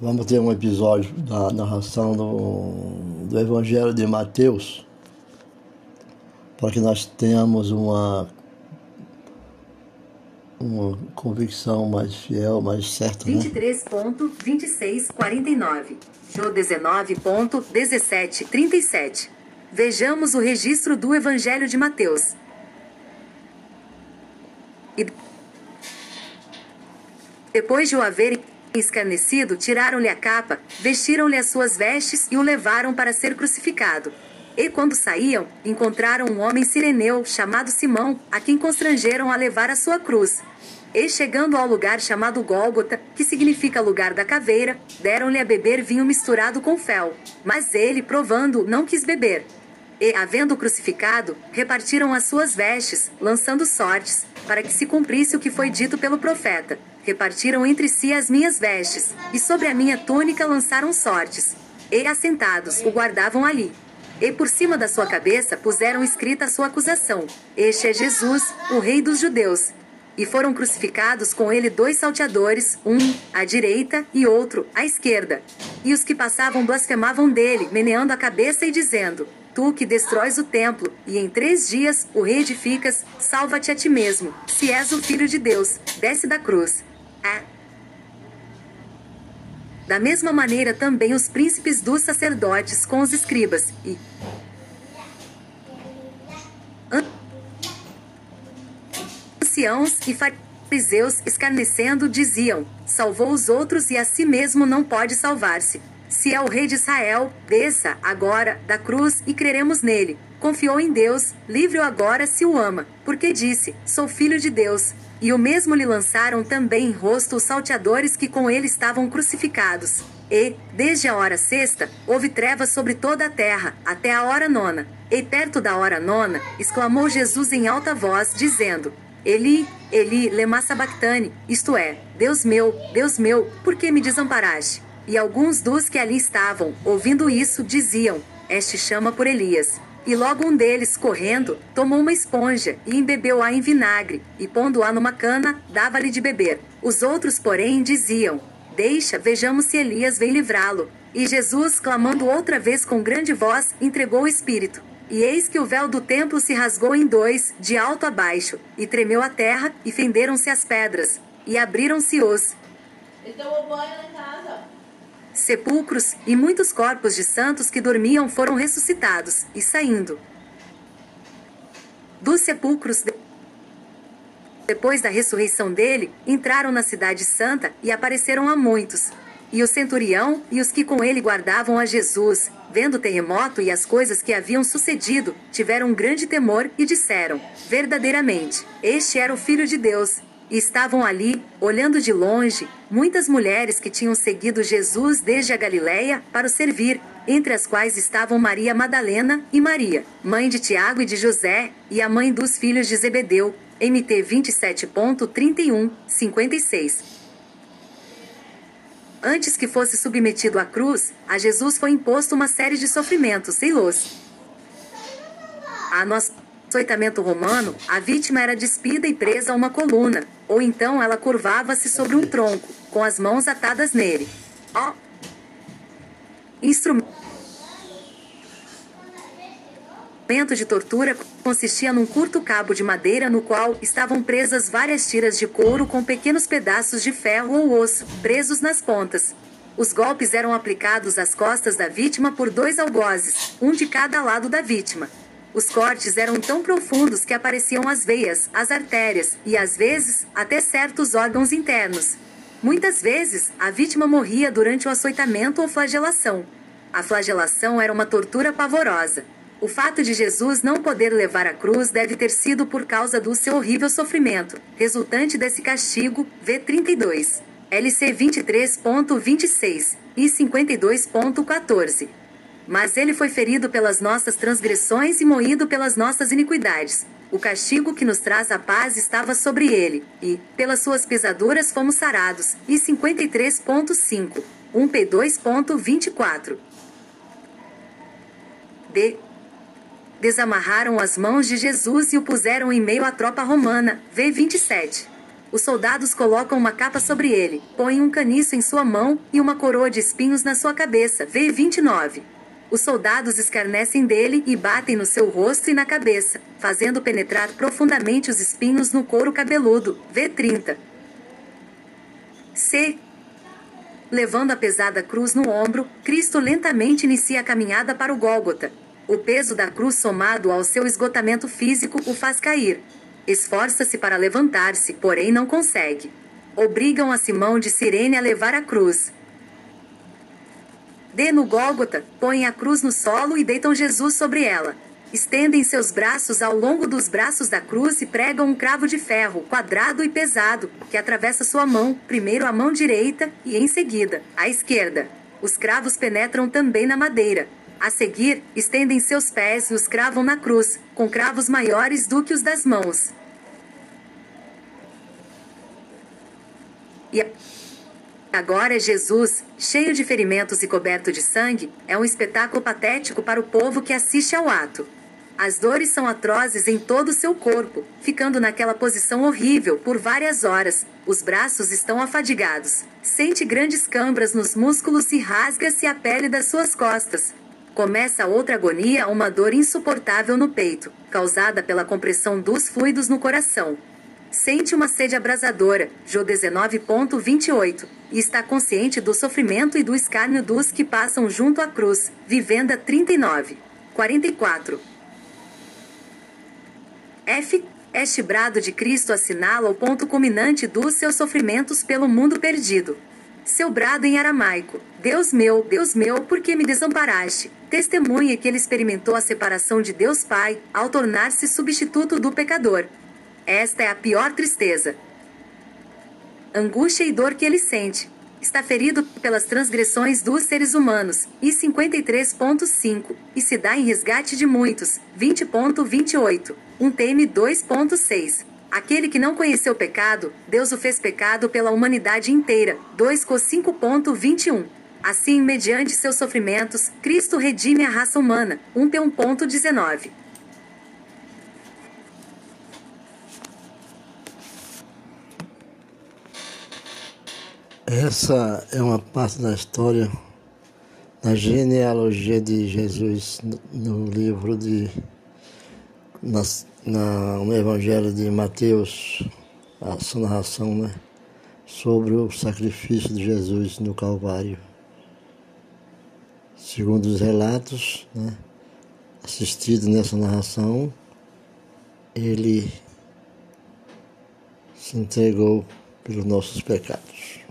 Vamos ter um episódio da narração do, do Evangelho de Mateus, para que nós tenhamos uma, uma convicção mais fiel, mais certa. Né? 23.2649, Jô 19.1737. Vejamos o registro do Evangelho de Mateus. E depois de o haverem escarnecido, tiraram-lhe a capa, vestiram-lhe as suas vestes e o levaram para ser crucificado. E quando saíam, encontraram um homem sireneu chamado Simão, a quem constrangeram a levar a sua cruz. E chegando ao lugar chamado Gólgota, que significa lugar da caveira, deram-lhe a beber vinho misturado com fel. Mas ele, provando, não quis beber. E, havendo crucificado, repartiram as suas vestes, lançando sortes, para que se cumprisse o que foi dito pelo profeta. Repartiram entre si as minhas vestes, e sobre a minha túnica lançaram sortes. E assentados, o guardavam ali. E por cima da sua cabeça puseram escrita a sua acusação: Este é Jesus, o Rei dos Judeus. E foram crucificados com ele dois salteadores, um à direita e outro à esquerda. E os que passavam blasfemavam dele, meneando a cabeça e dizendo: Tu que destróis o templo, e em três dias o reedificas, salva-te a ti mesmo. Se és o filho de Deus, desce da cruz. Da mesma maneira também os príncipes dos sacerdotes com os escribas e anciãos e fariseus escarnecendo diziam: Salvou os outros e a si mesmo não pode salvar-se. Se é o rei de Israel, desça agora da cruz e creremos nele. Confiou em Deus, livre-o agora se o ama, porque disse: Sou filho de Deus. E o mesmo lhe lançaram também em rosto os salteadores que com ele estavam crucificados. E, desde a hora sexta, houve trevas sobre toda a terra, até a hora nona. E perto da hora nona, exclamou Jesus em alta voz, dizendo: Eli, Eli, lema sabachthani, isto é, Deus meu, Deus meu, por que me desamparaste? E alguns dos que ali estavam, ouvindo isso, diziam: Este chama por Elias. E logo um deles, correndo, tomou uma esponja e embebeu-a em vinagre, e pondo-a numa cana, dava-lhe de beber. Os outros, porém, diziam: Deixa, vejamos se Elias vem livrá-lo. E Jesus, clamando outra vez com grande voz, entregou o Espírito. E eis que o véu do templo se rasgou em dois, de alto a baixo, e tremeu a terra, e fenderam-se as pedras, e abriram-se os. Então, sepulcros, e muitos corpos de santos que dormiam foram ressuscitados, e saindo dos sepulcros, depois da ressurreição dele, entraram na Cidade Santa e apareceram a muitos. E o centurião e os que com ele guardavam a Jesus, vendo o terremoto e as coisas que haviam sucedido, tiveram um grande temor e disseram: Verdadeiramente, este era o Filho de Deus. E estavam ali, olhando de longe, muitas mulheres que tinham seguido Jesus desde a Galiléia para o servir, entre as quais estavam Maria Madalena e Maria, mãe de Tiago e de José, e a mãe dos filhos de Zebedeu, MT 27.31, 56. Antes que fosse submetido à cruz, a Jesus foi imposto uma série de sofrimentos, sei los. A nós açoitamento romano, a vítima era despida e presa a uma coluna, ou então ela curvava-se sobre um tronco, com as mãos atadas nele. Ó. Instrumento de tortura consistia num curto cabo de madeira no qual estavam presas várias tiras de couro com pequenos pedaços de ferro ou osso, presos nas pontas. Os golpes eram aplicados às costas da vítima por dois algozes, um de cada lado da vítima. Os cortes eram tão profundos que apareciam as veias, as artérias e, às vezes, até certos órgãos internos. Muitas vezes, a vítima morria durante o açoitamento ou flagelação. A flagelação era uma tortura pavorosa. O fato de Jesus não poder levar a cruz deve ter sido por causa do seu horrível sofrimento, resultante desse castigo, V32, LC 23.26 e 52.14. Mas ele foi ferido pelas nossas transgressões e moído pelas nossas iniquidades. O castigo que nos traz a paz estava sobre ele, e, pelas suas pisaduras fomos sarados. E 53.5, 1P2.24. D. Desamarraram as mãos de Jesus e o puseram em meio à tropa romana. V27. Os soldados colocam uma capa sobre ele, põem um caniço em sua mão e uma coroa de espinhos na sua cabeça. V 29. Os soldados escarnecem dele e batem no seu rosto e na cabeça, fazendo penetrar profundamente os espinhos no couro cabeludo. V 30. C. Levando a pesada cruz no ombro, Cristo lentamente inicia a caminhada para o Gólgota. O peso da cruz somado ao seu esgotamento físico o faz cair. Esforça-se para levantar-se, porém não consegue. Obrigam a Simão de Cirene a levar a cruz. D no Gólgota, põem a cruz no solo e deitam Jesus sobre ela. Estendem seus braços ao longo dos braços da cruz e pregam um cravo de ferro, quadrado e pesado, que atravessa sua mão, primeiro a mão direita e, em seguida, a esquerda. Os cravos penetram também na madeira. A seguir, estendem seus pés e os cravam na cruz, com cravos maiores do que os das mãos. E agora Jesus, cheio de ferimentos e coberto de sangue, é um espetáculo patético para o povo que assiste ao ato. As dores são atrozes em todo o seu corpo, ficando naquela posição horrível por várias horas. Os braços estão afadigados. Sente grandes câmbaras nos músculos e rasga-se a pele das suas costas. Começa outra agonia, uma dor insuportável no peito, causada pela compressão dos fluidos no coração. Sente uma sede abrasadora, Jô 19.28, e está consciente do sofrimento e do escárnio dos que passam junto à cruz. Vivenda 39. 44. F. Este brado de Cristo assinala o ponto culminante dos seus sofrimentos pelo mundo perdido. Seu brado em aramaico: Deus meu, Deus meu, por que me desamparaste? Testemunha que ele experimentou a separação de Deus Pai ao tornar-se substituto do pecador. Esta é a pior tristeza. Angústia e dor que ele sente. Está ferido pelas transgressões dos seres humanos. E 53.5. E se dá em resgate de muitos. 20.28. Um TM 2.6. Aquele que não conheceu pecado, Deus o fez pecado pela humanidade inteira. 2 Co 5.21. Assim, mediante seus sofrimentos, Cristo redime a raça humana. 1 P1.19. Essa é uma parte da história da genealogia de Jesus no livro de nas, na, no Evangelho de Mateus, a sua narração né, sobre o sacrifício de Jesus no Calvário. Segundo os relatos né, assistidos nessa narração, ele se entregou pelos nossos pecados.